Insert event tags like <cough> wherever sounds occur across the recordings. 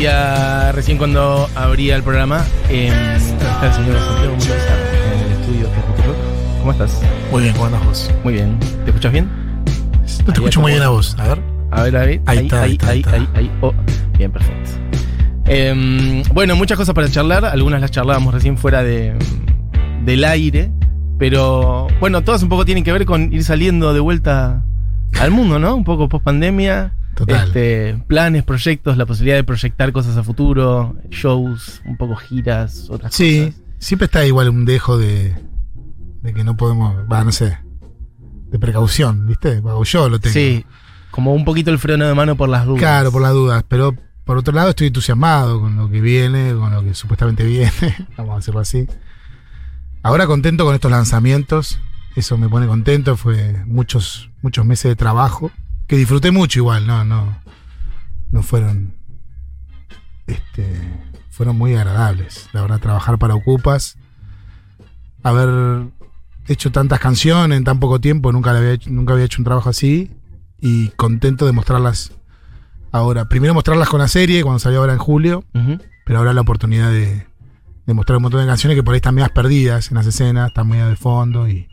decía recién cuando abría el programa, eh, está el señor Santiago Mendoza en el estudio de Futurock. ¿Cómo estás? Muy bien, ¿cómo andas vos? Muy bien. ¿Te escuchas bien? No te escucho muy bien a vos. A ver. A ver, a ver. Ahí está, ahí está, ahí, ahí está. ahí, ahí. Oh, bien, perfecto. Eh, bueno, muchas cosas para charlar. Algunas las charlábamos recién fuera de, del aire. Pero bueno, todas un poco tienen que ver con ir saliendo de vuelta al mundo, ¿no? Un poco post pandemia. Total. Este, planes, proyectos, la posibilidad de proyectar cosas a futuro, shows, un poco giras, otras Sí, cosas. siempre está igual un dejo de, de que no podemos, va, no sé, de precaución, ¿viste? O yo lo tengo. Sí, como un poquito el freno de mano por las dudas. Claro, por las dudas, pero por otro lado estoy entusiasmado con lo que viene, con lo que supuestamente viene, <laughs> vamos a hacerlo así. Ahora contento con estos lanzamientos, eso me pone contento, fue muchos, muchos meses de trabajo, que disfruté mucho igual, no, no, no fueron, este, fueron muy agradables, la verdad, trabajar para Ocupas, haber hecho tantas canciones en tan poco tiempo, nunca, había hecho, nunca había hecho un trabajo así, y contento de mostrarlas ahora. Primero mostrarlas con la serie, cuando salió ahora en julio, pero ahora la oportunidad de, de mostrar un montón de canciones que por ahí están medias perdidas en las escenas, están medias de fondo y,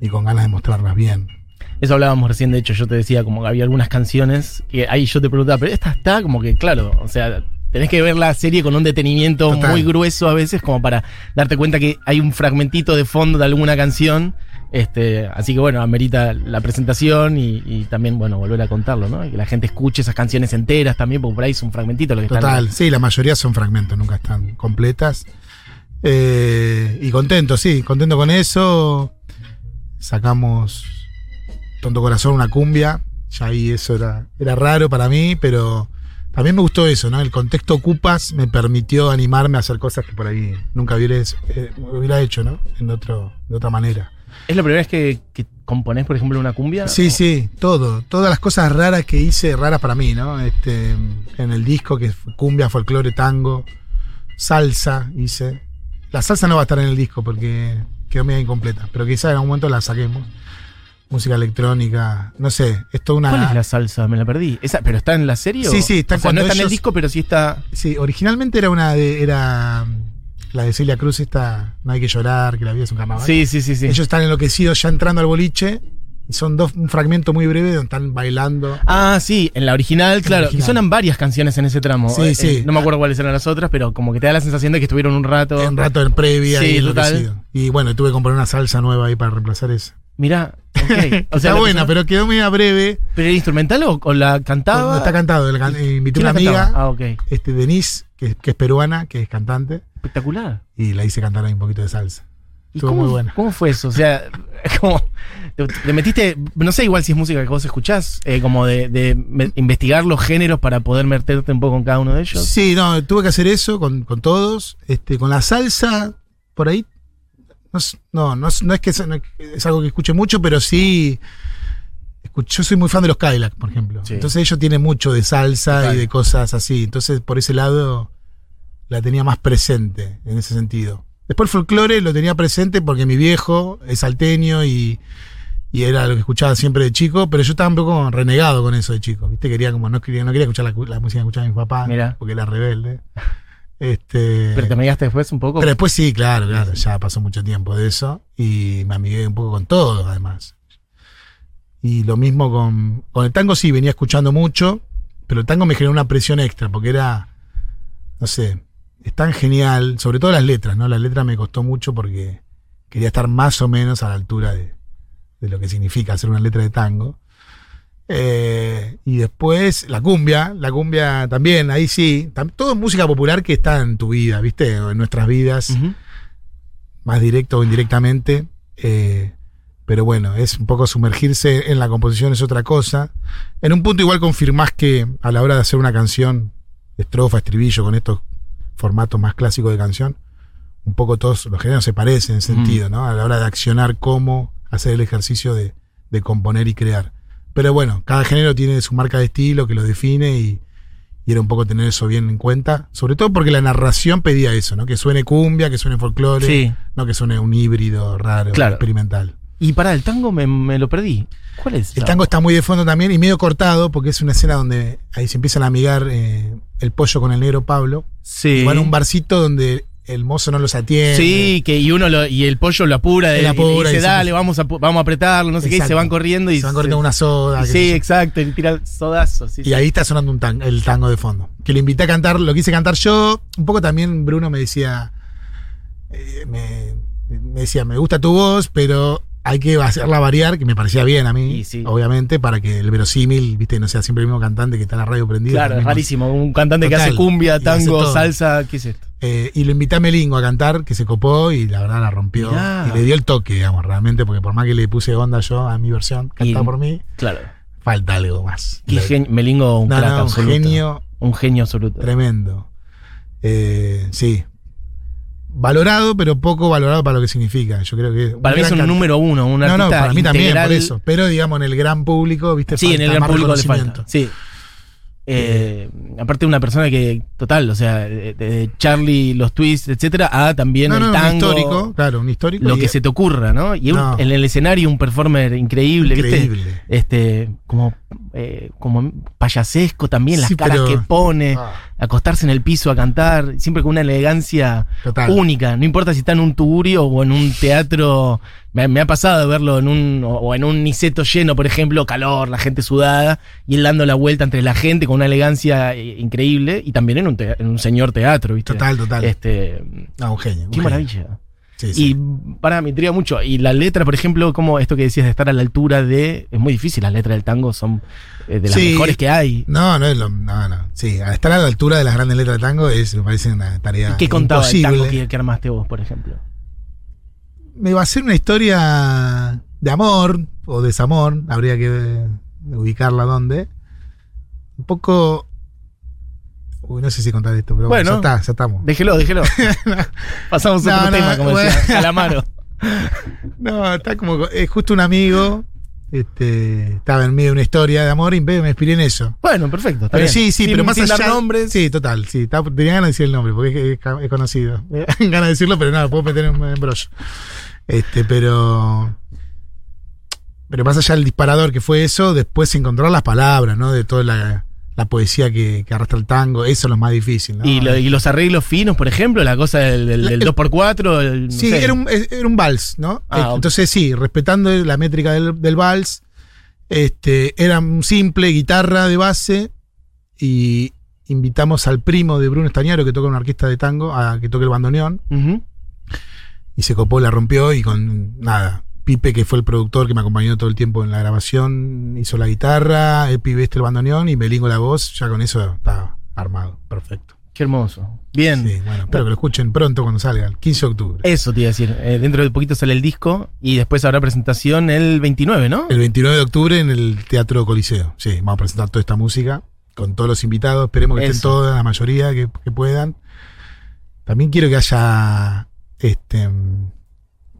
y con ganas de mostrarlas bien. Eso hablábamos recién, de hecho, yo te decía como que había algunas canciones que ahí yo te preguntaba, pero esta está como que, claro, o sea, tenés que ver la serie con un detenimiento Total. muy grueso a veces como para darte cuenta que hay un fragmentito de fondo de alguna canción. Este, así que bueno, amerita la presentación y, y también, bueno, volver a contarlo, ¿no? Y que la gente escuche esas canciones enteras también, porque por ahí es un fragmentito lo que Total, están. sí, la mayoría son fragmentos, nunca están completas. Eh, y contento, sí, contento con eso. Sacamos Tonto Corazón, una cumbia. Ya ahí eso era, era raro para mí, pero también me gustó eso, ¿no? El contexto Ocupas me permitió animarme a hacer cosas que por ahí nunca hubiera, eh, hubiera hecho, ¿no? En otro, de otra manera. ¿Es la primera vez que, que componés, por ejemplo, una cumbia? Sí, ¿O- sí, todo. Todas las cosas raras que hice, raras para mí, ¿no? Este, en el disco, que es cumbia, folclore, tango, salsa hice. La salsa no va a estar en el disco porque quedó media incompleta, pero quizá en algún momento la saquemos. Música electrónica, no sé, es toda una... ¿Cuál es la salsa? Me la perdí. ¿Esa, ¿Pero está en la serie? Sí, sí, está o sea, no está en el disco, pero sí está. Sí, originalmente era una de... Era la de Celia Cruz, esta No hay que llorar, que la vida es un carnaval. Sí, sí, sí, sí. Ellos están enloquecidos ya entrando al boliche y son dos, un fragmento muy breve donde están bailando. Ah, sí, en la original, claro. original. Y suenan varias canciones en ese tramo. Sí, Eh, sí. eh, no me acuerdo cuáles eran las otras, pero como que te da la sensación de que estuvieron un rato. Un rato en previa Sí, y total. Y bueno, tuve que comprar una salsa nueva ahí para reemplazar esa. Mirá, ok. <laughs> O sea, Está buena, pero quedó media breve. ¿Pero era instrumental o, o la cantaba? No está cantado. la can- eh, invité ¿Quién a una amiga? Ah, ok. este, Denise, que, que es peruana, que es cantante, Espectacular. y la hice cantar ahí un poquito de salsa. ¿Y Estuvo cómo, muy buena. cómo fue eso? O sea, <laughs> como. Te, te metiste. No sé igual si es música que vos escuchás, eh, como de, de investigar los géneros para poder meterte un poco en cada uno de ellos. Sí, no, tuve que hacer eso con, con todos. Este, con la salsa, por ahí. No, no, no es, no es que es, no algo que escuche mucho, pero sí. escuch- Yo soy muy fan de los Cadillac, por ejemplo. Sí. Entonces ellos tienen mucho de salsa y de cosas así. Entonces, por ese lado, la tenía más presente en ese sentido. Después el folclore lo tenía presente porque mi viejo es salteño y, y era lo que escuchaba siempre de chico, pero yo estaba un poco renegado con eso de chico. ¿viste? Quería como no quería, no quería escuchar la, la música que escuchaba mi papá, Mira. porque era rebelde. Este, Pero te amigaste después un poco. pero después sí, claro, claro, ya pasó mucho tiempo de eso y me amigué un poco con todo, además. Y lo mismo con, con el tango, sí, venía escuchando mucho, pero el tango me generó una presión extra, porque era, no sé, es tan genial, sobre todo las letras, ¿no? Las letras me costó mucho porque quería estar más o menos a la altura de, de lo que significa hacer una letra de tango. Eh, y después la cumbia, la cumbia también, ahí sí, tam- todo es música popular que está en tu vida, ¿viste? O en nuestras vidas, más directo o indirectamente. eh, pero bueno, es un poco sumergirse en la composición, es otra cosa. En un punto igual confirmás que a la hora de hacer una canción, estrofa, estribillo, con estos formatos más clásicos de canción, un poco todos los géneros se parecen en sentido, ¿no? A la hora de accionar cómo hacer el ejercicio de, de componer y crear. Pero bueno, cada género tiene su marca de estilo que lo define y, y era un poco tener eso bien en cuenta. Sobre todo porque la narración pedía eso, ¿no? Que suene cumbia, que suene folclore, Sí. no que suene un híbrido raro, Claro. experimental. Y para el tango me, me lo perdí. ¿Cuál es? El tango está muy de fondo también y medio cortado porque es una escena donde ahí se empiezan a amigar eh, el pollo con el negro Pablo. Sí. Y van a un barcito donde el mozo no los atiende. Sí, que y uno lo, y el pollo lo apura, de, apura y y dice, se- dale, vamos a, vamos a apretarlo, no sé qué, y se van corriendo y se van corriendo una soda. Sí, exacto, y tira el sodazo. Sí, Y sí. ahí está sonando un tan- el tango de fondo. Que lo invité a cantar, lo quise cantar yo. Un poco también Bruno me decía. eh, me, me decía, me gusta tu voz, pero hay que hacerla variar, que me parecía bien a mí, sí. obviamente, para que el verosímil, viste, no sea siempre el mismo cantante que está en la radio prendida. Claro, es rarísimo. Un cantante que hace cumbia, hace tango, salsa, ¿qué es esto? Eh, y lo invité a Melingo a cantar, que se copó y la verdad la rompió. Mirá. Y le dio el toque, digamos, realmente, porque por más que le puse onda yo a mi versión, cantada Y- por mí, Claro. falta algo más. La- Melingo, un No, no, un absoluto. genio Un genio absoluto. Tremendo. Eh, sí. Valorado, pero poco valorado para lo que significa. Yo creo que. Para mí es un número uno, un No, artista no, para mí también, por eso. Pero digamos, en el gran público, ¿viste? Sí, en Falta el gran más público le falta. Sí. Eh, aparte una persona que, total, o sea, de, de Charlie, los twists, etcétera, a también No, el no, tango. un histórico, claro, un histórico. Lo que se te ocurra, ¿no? Y un- No. en el escenario un performer increíble, ¿viste? Increíble. Este, como, eh, como payasesco también, las Sí, caras pero- que pone, Ah, acostarse en el piso a cantar, siempre con una elegancia total. única, no importa si está en un tugurio o en un teatro, me, me ha pasado de verlo en un, o, o en un niceto lleno, por ejemplo, calor, la gente sudada, y él dando la vuelta entre la gente con una elegancia eh, increíble, y también en un, en un señor teatro, ¿viste? Total, total. Este, No, un genio. qué maravilla. Sí. Y para, me intriga mucho. Y la letra, por ejemplo, como esto que decías de estar a la altura de. Es muy difícil, las letras del tango son eh, de las Sí. mejores que hay. No, no es lo. No, no. Sí, estar a la altura de las grandes letras de tango es, me parece una tarea. ¿Y qué contaba el tango que, que armaste vos, por ejemplo? me va a ser una historia de amor o desamor, habría que ubicarla dónde. Un poco. Uy, no sé si contar esto, pero bueno, Bueno. ya está, ya estamos. Déjelo, déjelo. <laughs> Pasamos a No, otro no, tema, como bueno. decía Calamaro. <laughs> No, está como. Es justo un amigo. Este, estaba en medio de una historia de amor y me inspiré en eso. Bueno, perfecto. Está Pero bien. sí, sí, Sin- pero más sin allá. dar nombres. Sí, total, sí. estaba- tenía ganas de decir el nombre porque es, es- conocido. <laughs> ganas de decirlo, pero nada, puedo meter en un brollo. Este, pero. Pero más allá del disparador que fue eso, después encontrar las palabras, ¿no? De toda la, la poesía que, que arrastra el tango, eso es lo más difícil, ¿no? Y, lo- y los arreglos finos, por ejemplo, la cosa del, del, del El- 2x4. el- no Sí, sé. era un, era un vals, ¿no? Ah, Eh. Entonces, sí, respetando la métrica del, del vals, este, era un simple guitarra de base y invitamos al primo de Bruno Estañaro, que toca una orquesta de tango, a que toque el bandoneón, y se copó, la rompió y con nada. Pipe, que fue el productor que me acompañó todo el tiempo en la grabación, hizo la guitarra, Epi Veste el bandoneón y Melingo la voz, ya con eso estaba armado, perfecto. Qué hermoso. Bien. Sí, bueno, espero que lo escuchen pronto cuando salga, el 15 de octubre. Eso te iba a decir. Eh, dentro de poquito sale el disco y después habrá presentación el 29, ¿no? El 29 de octubre en el Teatro Coliseo. Sí, vamos a presentar toda esta música con todos los invitados. Esperemos que estén todas, la mayoría que, que puedan. También quiero que haya este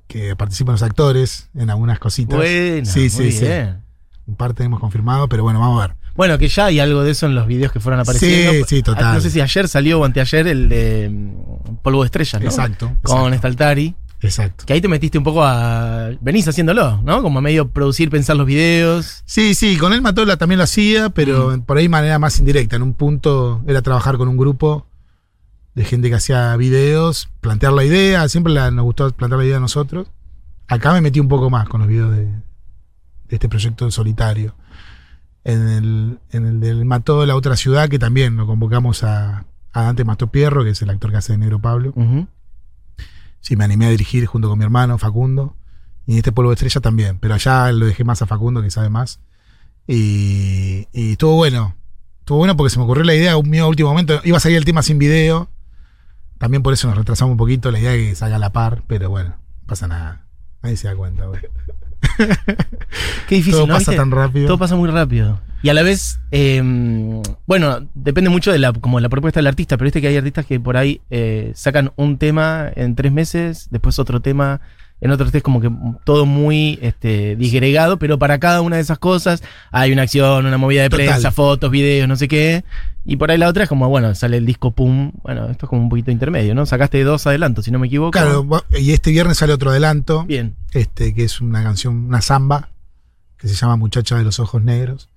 que participen los actores en algunas cositas. Buena, sí, sí, muy sí. Un par tenemos confirmado, pero bueno, vamos a ver. Bueno, que ya hay algo de eso en los videos que fueron apareciendo. Sí, sí, total. Ah, No sé si ayer salió o anteayer el de mm, Polvo de Estrellas, ¿no? Exacto. Con Staltari. exacto. Que ahí te metiste un poco a. Venís haciéndolo, ¿no? Como a medio producir, pensar los videos. Sí, sí, con él Matola también lo hacía, pero Mm. por ahí manera más indirecta. En un punto era trabajar con un grupo de gente que hacía videos, plantear la idea, siempre la- nos gustó plantear la idea a nosotros. Acá me metí un poco más con los videos de, de este proyecto solitario. En el, en el del Mató de la otra ciudad, que también lo convocamos a, a Dante Mastopierro, que es el actor que hace de Negro Pablo. Ujú. Sí, me animé a dirigir junto con mi hermano Facundo. Y en este polvo de estrella también. Pero allá lo dejé más a Facundo, que sabe más. Y, y estuvo bueno. Estuvo bueno porque se me ocurrió la idea un mío último momento. Iba a salir el tema sin video. También por eso nos retrasamos un poquito. La idea es que salga a la par. Pero bueno, no pasa nada. Nadie se da cuenta. güey. <laughs> Qué difícil, Todo ¿no? pasa ¿Viste? tan rápido. Todo pasa muy rápido. Y a la vez, eh, bueno, depende mucho de la, como la propuesta del artista, pero viste que hay artistas que por ahí eh, sacan un tema en tres meses, después otro tema en otro tres, como que todo muy este, disgregado, pero para cada una de esas cosas hay una acción, una movida de Total. prensa, fotos, videos, no sé qué. Y por ahí la otra es como, bueno, sale el disco, pum. Bueno, esto es como un poquito intermedio, ¿no? Sacaste dos adelantos, si no me equivoco. Claro, y este viernes sale otro adelanto. Bien. este, que es una canción, una samba, que se llama Muchacha de los Ojos Negros.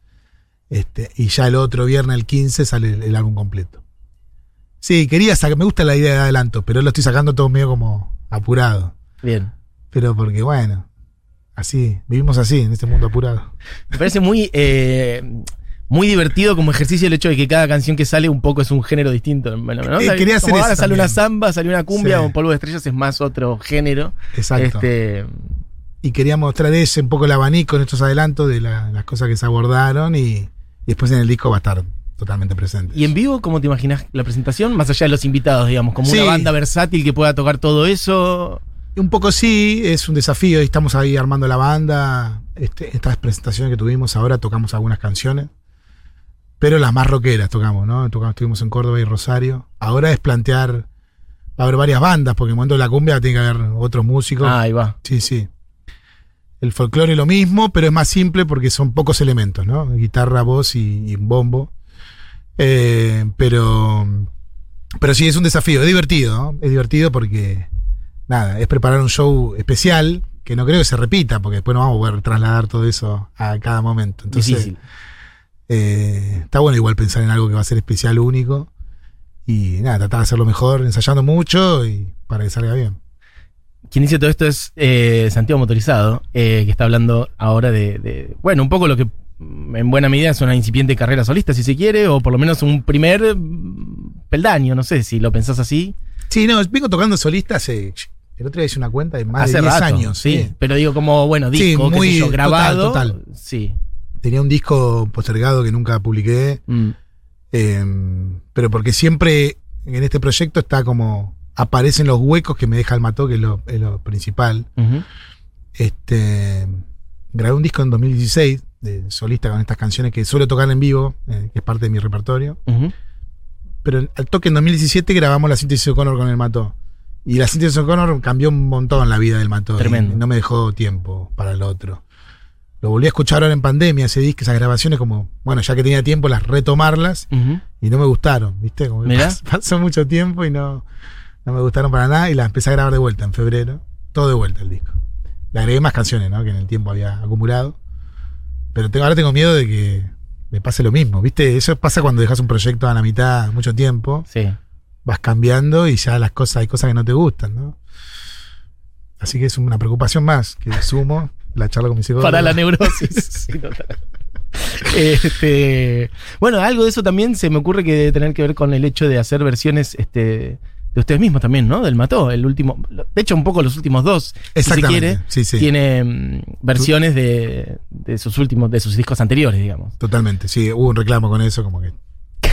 Este, y ya el otro viernes, el 15, sale el, el álbum completo. Sí, quería sacar, me gusta la idea de adelanto, pero lo estoy sacando todo medio como apurado. Bien. Pero porque, bueno, así, vivimos así, en este mundo apurado. Me parece muy, eh, muy divertido como ejercicio el hecho de que cada canción que sale un poco es un género distinto. Bueno, ¿no? Eh, quería hacer Como eso ahora sale una samba, sale una cumbia Sí. o polvo de estrellas es más otro género. Exacto. Este, Y quería mostrar ese, un poco el abanico en estos adelantos de la- las cosas que se abordaron y, y después en el disco va a estar totalmente presente. ¿Y en vivo cómo te imaginas la presentación? Más allá de los invitados, digamos, como Sí. una banda versátil que pueda tocar todo eso. Un poco sí, es un desafío. Estamos ahí armando la banda. Este, estas presentaciones que tuvimos ahora tocamos algunas canciones. Pero las más rockeras tocamos, ¿no? Tocamos, estuvimos en Córdoba y Rosario. Ahora es plantear. Va a haber varias bandas, porque en el momento de la cumbia tiene que haber otros músicos. Ah, ahí va. Sí, sí. El folclore es lo mismo, pero es más simple porque son pocos elementos, ¿no? Guitarra, voz y, bombo. Eh, pero, pero sí, es un desafío. Es divertido, ¿no? Es divertido porque, nada, es preparar un show especial que no creo que se repita, porque después no vamos a poder trasladar todo eso a cada momento. Entonces, Difícil. eh, está bueno igual pensar en algo que va a ser especial, único. Y nada, tratar de hacerlo mejor, ensayando mucho y para que salga bien. Quien dice todo esto es eh, Santiago Motorizado, eh, que está hablando ahora de, de, bueno, un poco lo que mm, en buena medida es una incipiente carrera solista, si se quiere, o por lo menos un primer mm, peldaño, no sé si lo pensás así. Sí, no, vengo tocando solista hace. El otro día hice una cuenta de más hace de 10 rato, años. sí. sí. Pero digo, como, bueno, Sí, disco, qué muy sé yo, total, grabado. total. Sí. Tenía un disco postergado que nunca publiqué. Mm. eh, pero porque siempre en este proyecto está como. Aparecen los huecos que me deja el mató, que es lo, es lo principal. Este. Grabé un disco en 2016 de solista con estas canciones que suelo tocar en vivo, eh, que es parte de mi repertorio. Pero al toque en 2017 grabamos la síntesis O'Connor con el Mató. Y la síntesis O'Connor cambió un montón la vida del Mató. Tremendo. no me dejó tiempo para el otro. Lo volví a escuchar ahora en pandemia, ese disco, esas grabaciones, como, bueno, ya que tenía tiempo, las retomarlas y no me gustaron, ¿viste? Como que <laughs> pasó mucho tiempo y no, no me gustaron para nada y las empecé a grabar de vuelta en febrero. Todo de vuelta el disco. Le agregué más canciones, ¿no? Que en el tiempo había acumulado. Pero tengo, ahora tengo miedo de que me pase lo mismo, ¿viste? Eso pasa cuando dejas un proyecto a la mitad mucho tiempo Sí. Vas cambiando y ya las cosas, hay cosas que no te gustan, ¿no? Así que es una preocupación más que sumo la charla con mi psicólogo. Para la <laughs> neurosis. Sí, total. Este, bueno, algo de eso también se me ocurre que debe tener que ver con el hecho de hacer versiones este, de ustedes mismos también, ¿no? Del Mató, el último. De hecho, un poco los últimos dos, si se Exactamente. quiere, sí, sí. tiene mm, versiones de, de sus últimos, de sus discos anteriores, digamos. Totalmente, sí. Hubo un reclamo con eso, como que.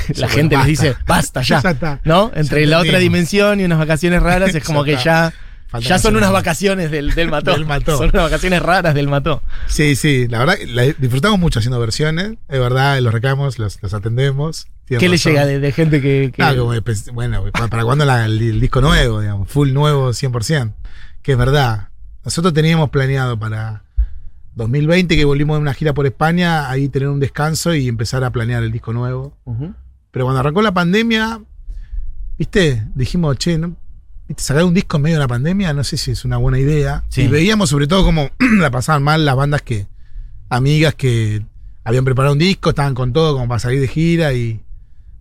<laughs> La gente les dice, basta ya. <laughs> Ya está. ¿No? Entre la otra dimensión y unas vacaciones raras <laughs> es como Ya que está. ya. Falta Ya son unas vacaciones del, del mató. Del mató. Son unas vacaciones raras del mató. Sí, sí. La verdad, la- disfrutamos mucho haciendo versiones. Es verdad, los reclamos, los, los atendemos. ¿Qué le llega de, de gente que.? que- Ah, como bueno, ¿para para cuándo la- el, el disco nuevo, digamos? Full nuevo 100%. Que es verdad. Nosotros teníamos planeado para 2020, que volvimos de una gira por España, ahí tener un descanso y empezar a planear el disco nuevo. Ujú. Pero cuando arrancó la pandemia, ¿viste? Dijimos, che, sacar un disco en medio de la pandemia, no sé si es una buena idea. Sí. Y veíamos sobre todo como <clears throat> la pasaban mal las bandas que, amigas que habían preparado un disco, estaban con todo como para salir de gira y...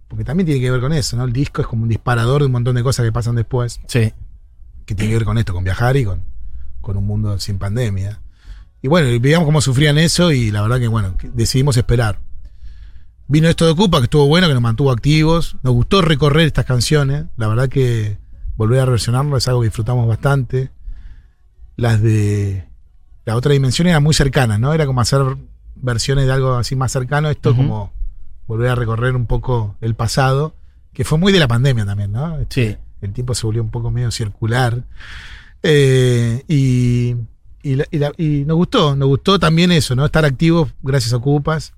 Porque también tiene que ver con eso, ¿no? El disco es como un disparador de un montón de cosas que pasan después, Sí. que tiene que ver con esto, con viajar y con, con un mundo sin pandemia. Y bueno, veíamos cómo sufrían eso y la verdad que, bueno, decidimos esperar. Vino esto de Ocupa, que estuvo bueno, que nos mantuvo activos. Nos gustó recorrer estas canciones. La verdad que volver a reversionarlo es algo que disfrutamos bastante. Las de la otra dimensión eran muy cercanas, ¿no? Era como hacer versiones de algo así más cercano. Esto como volver a recorrer un poco el pasado, que fue muy de la pandemia también, ¿no? Sí. El tiempo se volvió un poco medio circular. Eh, y, y, la- y la- y nos gustó, nos gustó también eso, ¿no? Estar activos gracias a Ocupas,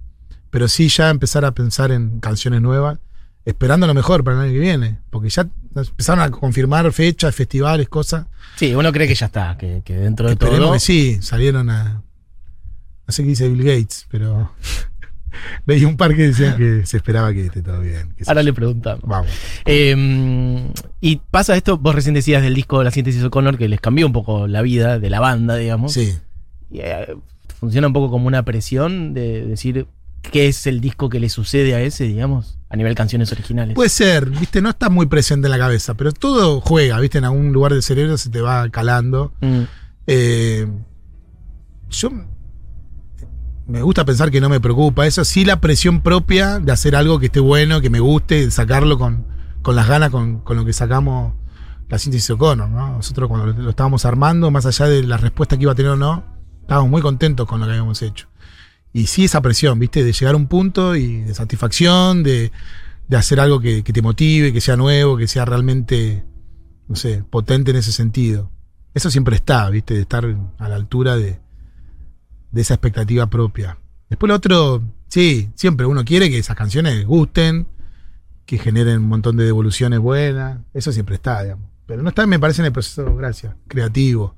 pero sí ya empezar a pensar en canciones nuevas, esperando lo mejor para el año que viene, porque ya empezaron a confirmar fechas, festivales, cosas. Sí, uno cree que ya está, que, que dentro de Esperemos todo. que sí, salieron a... No sé qué dice Bill Gates, pero <laughs> leí un par que decían que se esperaba que esté todo bien. Ahora le preguntamos. Vamos. Eh, y pasa esto, vos recién decías del disco La síntesis O'Connor, que les cambió un poco la vida de la banda, digamos. Sí. Y, eh, funciona un poco como una presión de decir, qué es el disco que le sucede a ese, digamos, a nivel canciones originales. Puede ser, viste, no está muy presente en la cabeza, pero todo juega, viste, en algún lugar del cerebro se te va calando. Mm, Eh, yo me gusta pensar que no me preocupa eso, sí la presión propia de hacer algo que esté bueno, que me guste, de sacarlo con, con las ganas, con, con lo que sacamos la síntesis O'Connor, ¿no? Nosotros cuando lo, lo estábamos armando, más allá de la respuesta que iba a tener o no, estábamos muy contentos con lo que habíamos hecho. Y sí esa presión, ¿viste? De llegar a un punto y de satisfacción, de, de hacer algo que, que te motive, que sea nuevo, que sea realmente, no sé, potente en ese sentido. Eso siempre está, ¿viste? De estar a la altura de, de esa expectativa propia. Después lo otro, sí, siempre uno quiere que esas canciones gusten, que generen un montón de devoluciones buenas. Eso siempre está, digamos. Pero no está, me parece, en el proceso, gracias, creativo.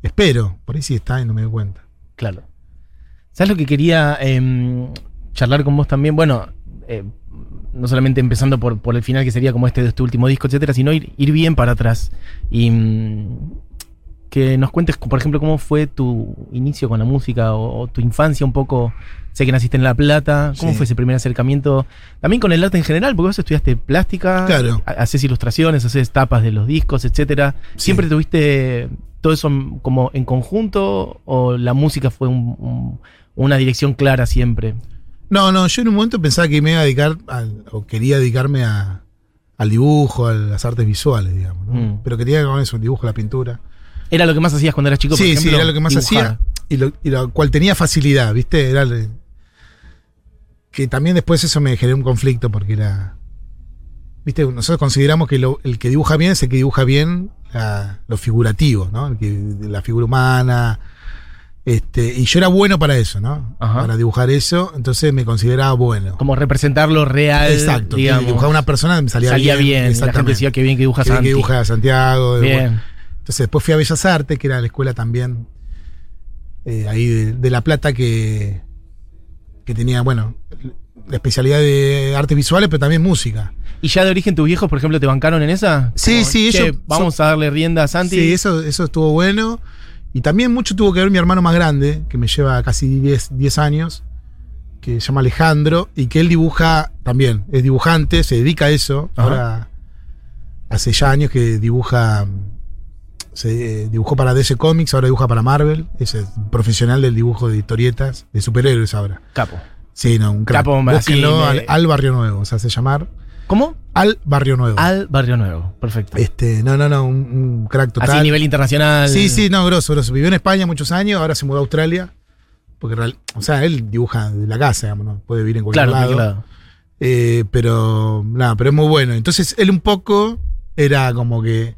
Espero, por ahí sí está y no me doy cuenta. claro. ¿Sabes lo que quería em, charlar con vos también? Bueno, eh, no solamente empezando por, por el final, que sería como este de este último disco, etcétera, sino ir, ir bien para atrás. Y mm, que nos cuentes, por ejemplo, cómo fue tu inicio con la música o, o tu infancia un poco. Sé que naciste en La Plata. ¿Cómo Sí. fue ese primer acercamiento? También con el arte en general, porque vos estudiaste plástica, Claro. haces ilustraciones, haces tapas de los discos, etcétera. Sí. ¿Siempre tuviste todo eso como en conjunto o la música fue un- un- una dirección clara siempre? No, no, yo en un momento pensaba que me iba a dedicar, al- o quería dedicarme a, al dibujo, a las artes visuales, digamos. ¿no? Mm. Pero quería con eso, el dibujo, la pintura. ¿Era lo que más hacías cuando eras chico? por sí, sí, era lo que más Dibujar. hacía y lo, y lo cual tenía facilidad, ¿viste? Era que también después eso me generó un conflicto porque era. ¿Viste? Nosotros consideramos que lo- el que dibuja bien es el que dibuja bien la- lo figurativo, ¿no? El que, la figura humana. Este, y yo era bueno para eso, ¿no? Ajá. Para dibujar eso, entonces me consideraba bueno. Como representarlo real. Exacto, que digamos. dibujaba una persona me salía, Salía bien. y la gente decía que bien que Que bien que dibuja a Santiago. Bien. entonces después fui a Bellas Artes, que era la escuela también eh, ahí de, de La Plata que, que tenía, bueno, la especialidad de artes visuales, pero también música. ¿Y ya de origen tus viejos, por ejemplo, te bancaron en esa? Sí, Como, sí, "Che, ellos Vamos a darle rienda a Santi. Sí, eso, eso estuvo bueno. Y también mucho tuvo que ver mi hermano más grande, que me lleva casi 10, 10 años, que se llama Alejandro, y que él dibuja también, es dibujante, se dedica a eso. Ajá. Ahora hace ya años que dibuja, se eh, dibujó para DC Comics, ahora dibuja para Marvel, es el profesional del dibujo de historietas, de superhéroes ahora. Capo. Sí, no, un crack. Capo, Búsquenlo me- al, al Barrio Nuevo, se hace llamar. ¿Cómo? Al Barrio Nuevo. Al Barrio Nuevo. Perfecto. Este, no, no, no, un, un crack total. Así a nivel internacional. Sí, sí, no, grosso, grosso. Vivió en España muchos años, ahora se mudó a Australia. Porque, o sea, él dibuja de la casa, digamos, ¿no? Puede vivir en cualquier Claro, lado. claro. Eh, pero, nada, pero es muy bueno. Entonces, él un poco era como que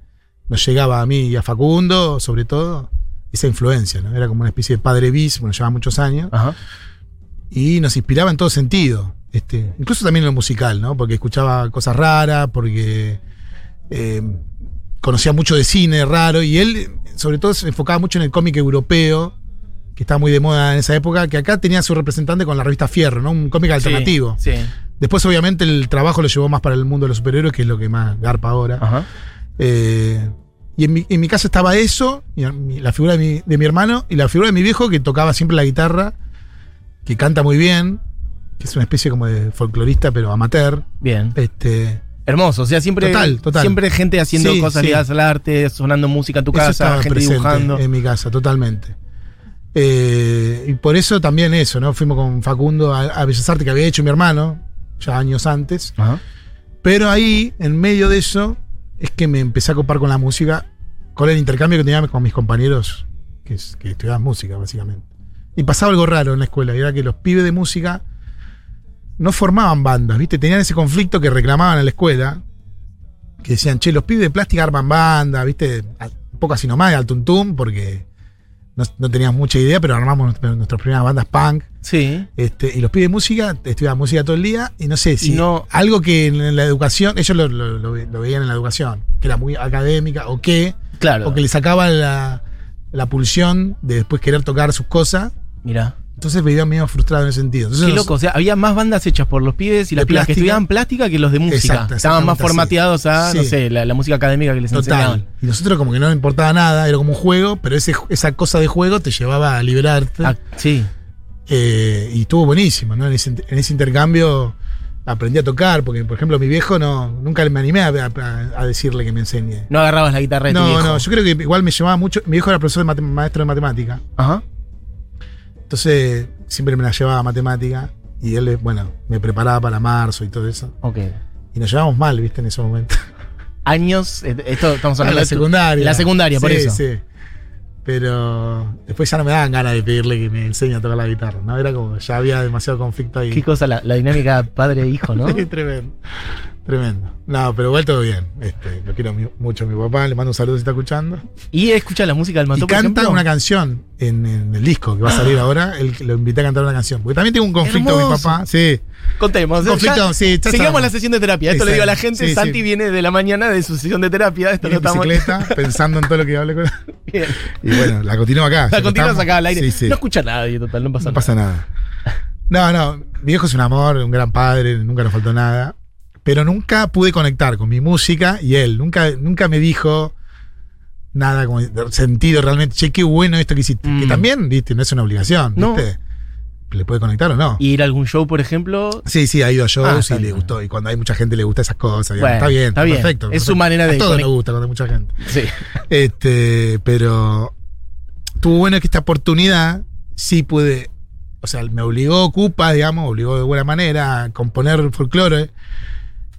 nos llegaba a mí y a Facundo, sobre todo, esa influencia, ¿no? Era como una especie de padre bis, bueno, llevaba muchos años, Ajá. y nos inspiraba en todo sentido. Este, incluso también en lo musical, ¿no? Porque escuchaba cosas raras, porque eh, conocía mucho de cine raro, y él, sobre todo, se enfocaba mucho en el cómic europeo, que estaba muy de moda en esa época, que acá tenía su representante con la revista Fierro, ¿no? Un cómic alternativo. Sí. Después, obviamente, el trabajo lo llevó más para el mundo de los superhéroes, que es lo que más garpa ahora. Ajá. Eh, y en mi, en mi casa estaba eso, la figura de mi, de mi hermano, y la figura de mi viejo, que tocaba siempre la guitarra, que canta muy bien, que es una especie como de folclorista, pero amateur. Bien. Este, Hermoso. O sea, siempre. Total, total. Siempre gente haciendo Sí, cosas sí. ligadas al arte, sonando música en tu eso casa, gente presente dibujando. en mi casa, totalmente. Eh, y por eso también eso, ¿no? Fuimos con Facundo a, a Bellas Artes que había hecho mi hermano, ya años antes. Ajá. Pero ahí, en medio de eso, es que me empecé a copar con la música, con el intercambio que tenía con mis compañeros que, que estudiaban música, básicamente. Y pasaba algo raro en la escuela, y era que los pibes de música no formaban bandas, ¿viste? Tenían ese conflicto que reclamaban en la escuela, que decían, che, los pibes de plástica arman bandas, ¿viste? A- Un poco así nomás, al tuntum, porque no, no teníamos mucha idea, pero armamos nuestra- nuestras primeras bandas punk. Sí. Este, y los pibes de música estudiaban música todo el día y no sé si no- algo que en la educación, ellos lo, lo- lo lo veían en la educación, que era muy académica o qué, Claro. o que le sacaba la, la pulsión de después querer tocar sus cosas. Mira. Entonces me veía medio frustrado en ese sentido. Entonces, Qué loco. O sea, había más bandas hechas por los pibes y las pibas que estudiaban plástica que los de música. Exacto, Estaban más formateados a, no sé, la, la música académica que les Total. enseñaban. Y nosotros como que no nos importaba nada, era como un juego, pero ese, esa cosa de juego te llevaba a liberarte. Ah, sí. Eh, y estuvo buenísimo, ¿no? En ese, en ese intercambio aprendí a tocar, porque por ejemplo mi viejo no, nunca me animé a, a- a decirle que me enseñe. No agarrabas la guitarra de tu No, viejo. no, yo creo que igual me llevaba mucho. Mi viejo era profesor de maestro de matemática. Ajá. Entonces siempre me la llevaba a matemática. Y él, bueno, me preparaba para marzo y todo eso. Ok. Y nos llevábamos mal, ¿viste? En ese momento. <laughs> Años, eh, esto estamos hablando la de tu- secundaria. La secundaria, por Sí, eso. Sí. Pero después ya no me daban ganas de pedirle que me enseñe a tocar la guitarra, ¿no? Era como, ya había demasiado conflicto ahí. Qué cosa, la, la dinámica <laughs> padre-hijo, ¿no? Sí, tremendo. Tremendo. No, pero igual todo bien. Este, lo quiero mucho a mi papá, le mando un saludo si está escuchando. Y escucha la música del Mató, y canta una canción en, en el disco que va a salir ahora. Él lo invité a cantar una canción. Porque también tengo un conflicto con mi Hermoso. papá. Sí. Contemos. Conflicto, ya- sí, ya Sigamos la sesión de terapia. Esto le digo a la gente. Sí, sí. Santi viene de la mañana de su sesión de terapia. Esto lo estamos. bicicleta, <laughs> pensando en todo lo que hablé con Bien. Y bueno, la continúo acá. La continúas acá al aire. Sí, sí. No escucha nadie, total, no pasa No nada. pasa nada. No, no, mi viejo es un amor, un gran padre, nunca nos faltó nada. Pero nunca pude conectar con mi música y él. Nunca, nunca me dijo nada como sentido realmente. Che, qué bueno esto que hiciste. Mm. Que también, viste, no es una obligación, No. ¿viste? ¿Le puede conectar o no? ¿Y ir a algún show, por ejemplo? Sí, sí, ha ido a Ah, shows está y le bien. gustó. Y cuando hay mucha gente le gusta esas cosas. Bueno, está bien, está bien. perfecto. Es perfecto. su manera de A todos nos gusta cuando hay mucha gente. Sí. Este, pero tuvo bueno que esta oportunidad sí pude, o sea, me obligó Cupa, digamos, obligó de buena manera a componer folclore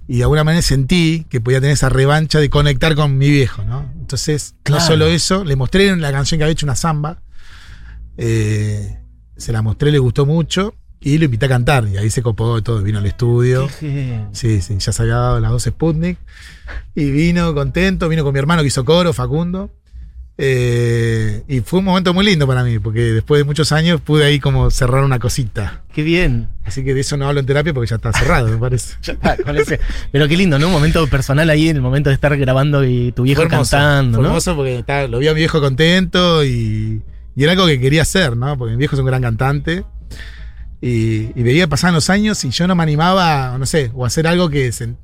y de alguna manera sentí que podía tener esa revancha de conectar con mi viejo, ¿no? Entonces, Claro. no solo eso, le mostré la canción que había hecho una samba, eh, se la mostré, le gustó mucho y lo invité a cantar y ahí se copó todo, vino al estudio. Sí, sí, ya se había dado las dos Sputnik. Y vino contento, vino con mi hermano que hizo coro, Facundo. Eh, y fue un momento muy lindo para mí, porque después de muchos años pude ahí como cerrar una cosita. Qué bien. Así que de eso no hablo en terapia porque ya está cerrado, me parece. <laughs> Ya está, con ese- Pero qué lindo, ¿no? Un momento personal ahí, en el momento de estar grabando y tu viejo hermoso, cantando, ¿no? hermoso porque lo vi a mi viejo contento y, y era algo que quería hacer, ¿no? Porque mi viejo es un gran cantante. Y, y veía pasar los años y yo no me animaba, no sé, o hacer algo que, se-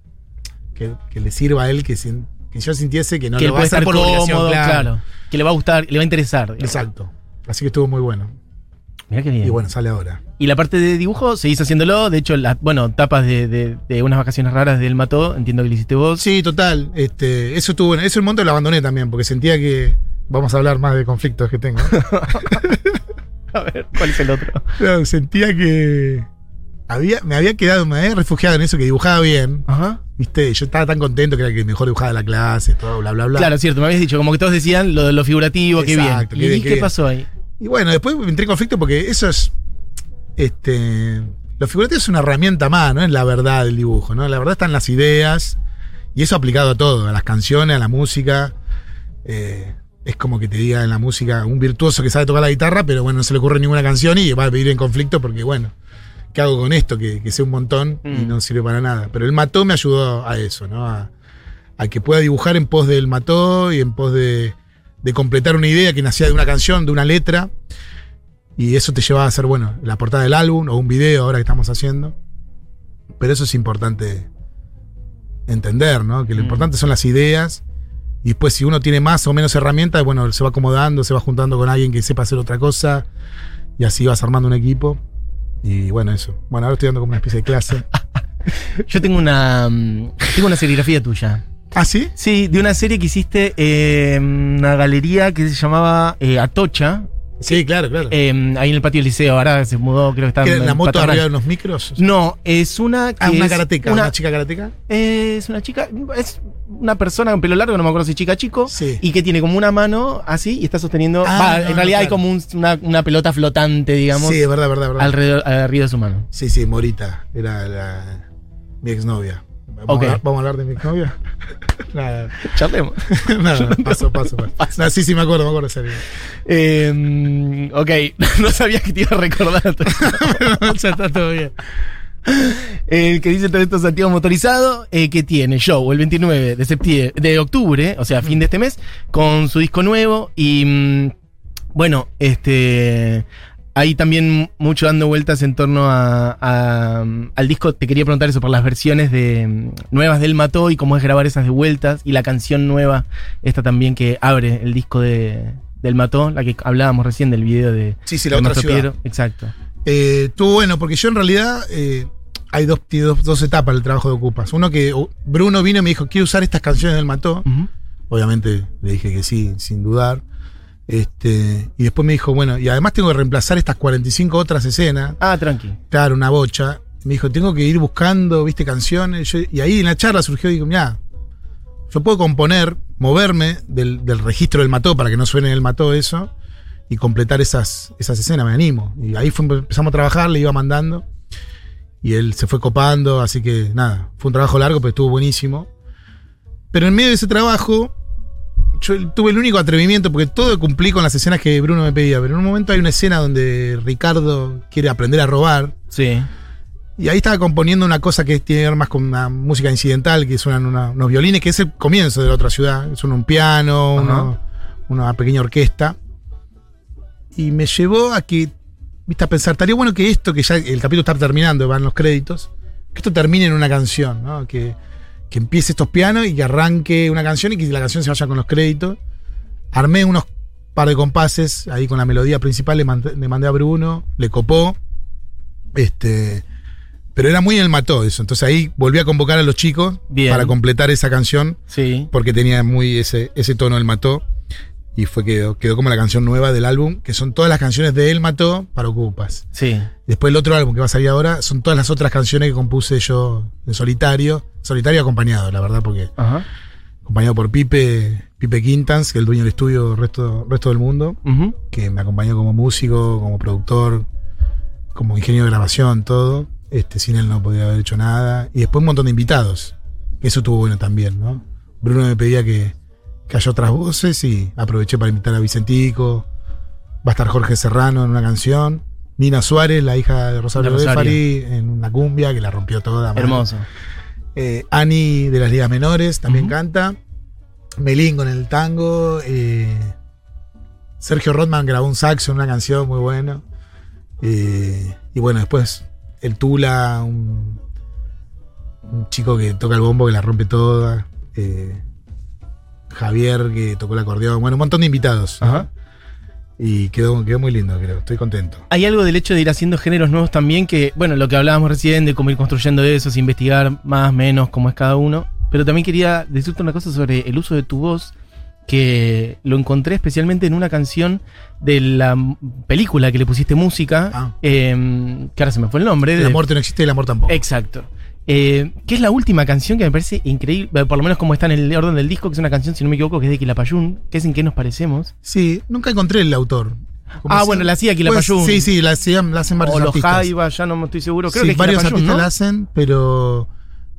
que, que le sirva a él, que, que yo sintiese que no que lo va a hacer por obligación, cómodo, claro. Que le va a gustar, le va a interesar. digamos. Exacto. Así que estuvo muy bueno. Mirá qué bien. Y bueno, sale ahora. Y la parte de dibujo, seguís haciéndolo. De hecho, las, bueno, tapas de, de- de unas vacaciones raras del Mató, entiendo que lo hiciste vos. Sí, total. Este, eso estuvo bueno. Eso el monto lo abandoné también, porque sentía que. Vamos a hablar más de conflictos que tengo. <laughs> A ver, ¿cuál es el otro? No, sentía que. Había, me había quedado, me había refugiado en eso que dibujaba bien. Ajá. ¿Viste? Yo estaba tan contento que era el que mejor dibujaba de la clase, todo, bla, bla, bla. Claro, cierto, me habías dicho, como que todos decían lo de lo figurativo, qué bien. Exacto, ¿Y qué qué, qué bien. pasó ahí? Y bueno, después entré en conflicto porque eso es. Este. Lo figurativo es una herramienta más, no es la verdad del dibujo, ¿no? La verdad está en las ideas. Y eso aplicado a todo, a las canciones, a la música. Eh, es como que te diga en la música un virtuoso que sabe tocar la guitarra, pero bueno, no se le ocurre ninguna canción y va a vivir en conflicto porque, bueno, ¿qué hago con esto? Que, que sé un montón y Mm. no sirve para nada. Pero el mató me ayudó a eso, ¿no? A, a que pueda dibujar en pos del mató y en pos de, de completar una idea que nacía de una canción, de una letra. Y eso te llevaba a hacer, bueno, la portada del álbum o un video ahora que estamos haciendo. Pero eso es importante entender, ¿no? Que lo Mm. importante son las ideas. Y después, si uno tiene más o menos herramientas, bueno, se va acomodando, se va juntando con alguien que sepa hacer otra cosa. Y así vas armando un equipo. Y bueno, eso. Bueno, ahora estoy dando como una especie de clase. <laughs> Yo tengo una mm, tengo una serigrafía tuya. ¿Ah, sí? Sí, de una serie que hiciste eh, en una galería que se llamaba eh, Atocha, Sí, claro, claro. eh, ahí en el patio del liceo. Ahora se mudó, creo que está ¿Qué, en ¿La moto Paternal. arriba de unos micros? No, es una que Ah, una es karateca, una- una, chica karateca. Es una chica, es una persona con pelo largo, no me acuerdo si chica chico, Sí. y que tiene como una mano así y está sosteniendo. Ah, va, no, en realidad no, hay como un- una, una pelota flotante, digamos, Sí, es verdad, verdad, verdad. alrededor, arriba de su mano. Sí, sí, Morita. Era la, mi exnovia. ¿Vamos, Ok. a, hablar- ¿Vamos a hablar de mi exnovia? <laughs> Nada, Charlemos. <laughs> nada, paso, paso, paso. No, sí, sí, me acuerdo, me acuerdo. serio. Eh, ok, <laughs> no sabía que te iba a recordar. ya está todo bien. El que dice todo esto Santiago Motorizado, eh, que tiene show el 29 de septiembre, de octubre, o sea, fin de este mes, con su disco nuevo. Y mm, bueno, este. Hay también mucho dando vueltas en torno a, a, mm, al disco. Te quería preguntar eso por las versiones de mm, nuevas del Mató y cómo es grabar esas de vueltas. Y la canción nueva, esta también que abre el disco de, del Mató, la que hablábamos recién del video de, Sí, sí, la de otra ciudad. Exacto. Eh, estuvo bueno, porque yo en realidad eh, hay dos, dos, dos etapas del trabajo de Ocupas. Uno que uh, Bruno vino y me dijo, quiero usar estas canciones del Mató. Obviamente le dije que sí, sin dudar. Este, y después me dijo, bueno, y además tengo que reemplazar estas 45 otras escenas. Ah, tranqui. Claro, una bocha. Me dijo, tengo que ir buscando, viste, canciones. Yo- y ahí en la charla surgió, digo, mira, yo puedo componer, moverme del, del registro del mató para que no suene el mató eso y completar esas, esas escenas, me animo. Y ahí fue- empezamos a trabajar, le iba mandando y él se fue copando, así que nada, fue un trabajo largo, pero estuvo buenísimo. Pero en medio de ese trabajo, yo tuve el único atrevimiento, porque todo cumplí con las escenas que Bruno me pedía, pero en un momento hay una escena donde Ricardo quiere aprender a robar. Sí. Y ahí estaba componiendo una cosa que tiene que ver más con una música incidental, que suenan una- unos violines, que es el comienzo de la otra ciudad. Suena un piano, uno- una pequeña orquesta. Y me llevó a que, viste, a pensar, estaría bueno que esto, que ya el capítulo está terminando, van los créditos, que esto termine en una canción, ¿no? Que, que empiece estos pianos y que arranque una canción y que la canción se vaya con los créditos. Armé unos par de compases ahí con la melodía principal, le mandé, le mandé a Bruno, le copó. Este. Pero era muy en el mató eso. Entonces ahí volví a convocar a los chicos Bien. para completar esa canción Sí. porque tenía muy ese, ese tono del mató. Y fue quedó, quedó como la canción nueva del álbum, que son todas las canciones de El Mató para Ocupas. Sí. Después el otro álbum que va a salir ahora son todas las otras canciones que compuse yo en solitario. Solitario acompañado, la verdad, porque Ajá. acompañado por Pipe, Pipe Quintans, que es el dueño del estudio resto, resto del mundo, que me acompañó como músico, como productor, como ingeniero de grabación, todo. Este, sin él no podía haber hecho nada. Y después un montón de invitados. Eso estuvo bueno también, ¿no? Bruno me pedía que, que haya otras voces y aproveché para invitar a Vicentico. Va a estar Jorge Serrano en una canción. Nina Suárez, la hija de Rosario, De. Defari, en una cumbia que la rompió toda. Hermoso. Eh, Ani de las ligas menores también canta. Melín con el tango. eh, Sergio Rodman grabó un saxo en una canción muy bueno. Eh, y bueno, después el Tula, un, un chico que toca el bombo que la rompe toda. eh, Javier que tocó el acordeón. Bueno, un montón de invitados. ¿no? Ajá. Y quedó, quedó muy lindo, creo. Estoy contento. Hay algo del hecho de ir haciendo géneros nuevos también que, bueno, lo que hablábamos recién de cómo ir construyendo eso, es investigar más, menos, cómo es cada uno. Pero también quería decirte una cosa sobre el uso de tu voz, que lo encontré especialmente en una canción de la película que le pusiste música, Ah. eh, que ahora se me fue el nombre. El de- amor no existe y el amor tampoco. Exacto. Eh, que es la última canción que me parece increíble, eh, por lo menos como está en el orden del disco, que es una canción, si no me equivoco, que es de Quilapayún, que es en qué nos parecemos. Sí, nunca encontré el autor. Ah, bueno, la hacía Quilapayún. Pues, sí, sí, la, hacían- la hacen varios O los. Jaiba, ya no me estoy seguro. Creo sí, que es varios artistas ¿no? la hacen, pero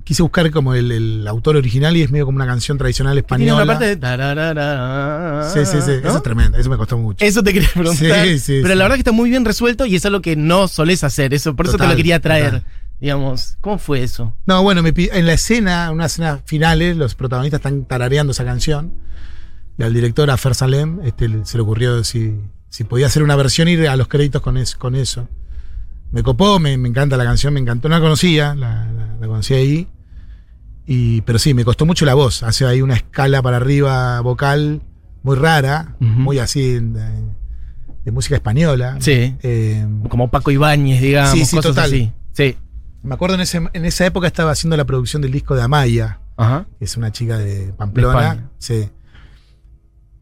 quise buscar como el, el autor original y es medio como una canción tradicional Que Tiene española. una parte de. tararara, Sí, sí, sí. ¿no? Eso es tremendo, eso me costó mucho. Eso te quería preguntar. Sí, sí, pero sí. la verdad que está muy bien resuelto y es algo que no solés hacer. Eso, por eso te lo quería traer. total. Digamos, ¿cómo fue eso? No, bueno, me en la escena, en una escena finales, los protagonistas están tarareando esa canción. Y al director, a Fer Salem, este, se le ocurrió si, si podía hacer una versión y ir a los créditos con, es- con eso. Me copó, me, me encanta la canción, me encantó. No la conocía, la, la- la conocí ahí. Y, pero sí, me costó mucho la voz. Hace ahí una escala para arriba vocal muy rara, muy así de, de música española. Sí. Eh, Como Paco Ibáñez, digamos, Sí, sí, cosas total. así. Sí. Me acuerdo en, ese, en esa época estaba haciendo la producción del disco de Amaya. Ajá. que es una chica de Pamplona. Sí.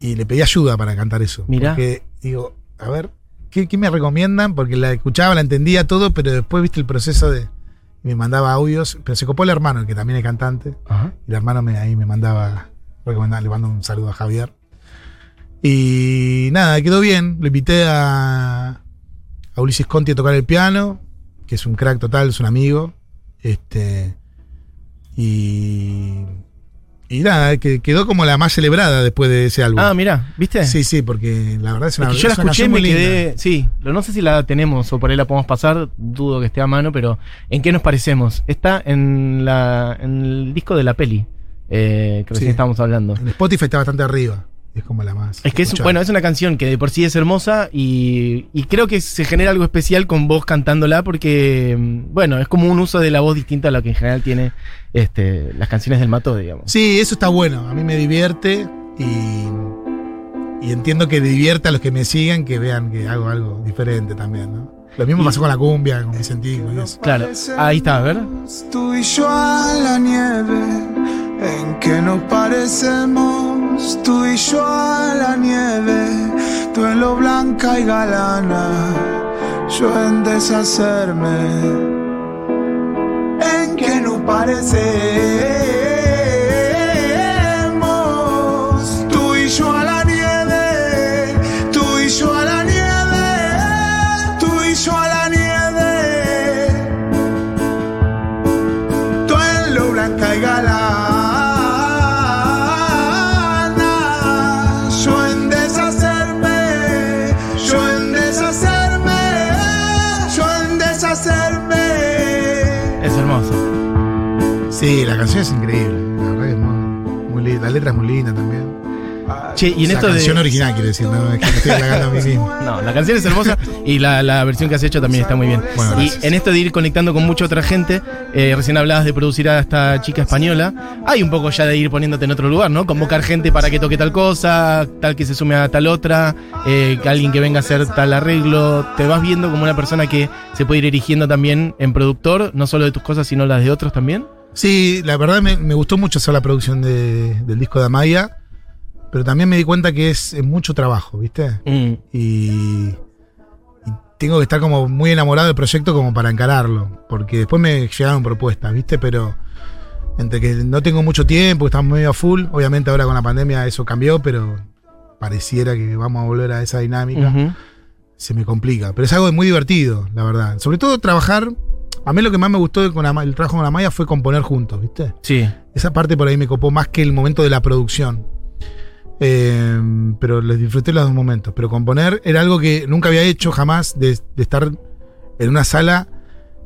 Y le pedí ayuda para cantar eso. Mirá. Porque digo, a ver, ¿qué, qué me recomiendan? Porque la escuchaba, la entendía todo, pero después viste el proceso de. Me mandaba audios, pero se copó el hermano, que también es cantante. Ajá. Y el hermano me, ahí me mandaba, recomendaba, le mando un saludo a Javier. Y nada, quedó bien. Le invité a, a Ulises Conti a tocar el piano, que es un crack total, es un amigo. Este. Y. Y nada, que quedó como la más celebrada después de ese álbum. Ah, mira, ¿viste? sí, sí, porque la verdad es una, Es que yo la escuché y me linda. Sí, lo- no sé si la tenemos o por ahí la podemos pasar, dudo que esté a mano, pero ¿en qué nos parecemos? Está en, la, en el disco de la peli, eh, que recién Sí. estábamos hablando. En Spotify está bastante arriba. Es como la más. Es que es, bueno, es una canción que de por sí es hermosa y, y creo que se genera algo especial con vos cantándola porque, mm, bueno, es como un uso de la voz distinto a lo que en general tiene este, las canciones del Mato, digamos. Sí, eso está bueno. A mí me divierte y, y entiendo que divierte a los que me sigan que vean que hago algo diferente también, ¿no? Lo mismo Y- pasó con la cumbia, con Vicentico y eso. Claro, ahí está, a ver. Tú y yo a la nieve, en que nos parecemos. Tú y yo a la nieve, tú en lo blanca y galana, yo en deshacerme. En que nos parecemos. Sí, la canción es increíble. La verdad que es muy, muy linda. La letra es muy linda también. Che, y en la esto canción de. original, quiero decir, no es que me estoy halagando a mí mismo. <laughs> No, la canción es hermosa y la, la versión que has hecho también está muy bien. Bueno, y en esto de ir conectando con mucha otra gente, eh, recién hablabas de producir a esta chica española, hay un poco ya de ir poniéndote en otro lugar, ¿no? Convocar gente para que toque tal cosa, tal que se sume a tal otra, eh, que alguien que venga a hacer tal arreglo, te vas viendo como una persona que se puede ir erigiendo también en productor, no solo de tus cosas, sino las de otros también. Sí, la verdad me, me gustó mucho hacer la producción de- del disco de Amaya, pero también me di cuenta que es, es mucho trabajo, ¿viste? Mm, Y, tengo que estar como muy enamorado del proyecto como para encararlo, porque después me llegaron propuestas, ¿viste? Pero entre que no tengo mucho tiempo, estamos medio a full, obviamente ahora con la pandemia eso cambió, pero pareciera que vamos a volver a esa dinámica. se me complica. Pero es algo muy divertido, la verdad. Sobre todo trabajar. A mí lo que más me gustó de- con Ama- el trabajo con la Maya fue componer juntos, ¿viste? Sí. Esa parte por ahí me copó más que el momento de la producción. Eh, pero les disfruté los dos momentos. Pero componer era algo que nunca había hecho jamás de, de estar en una sala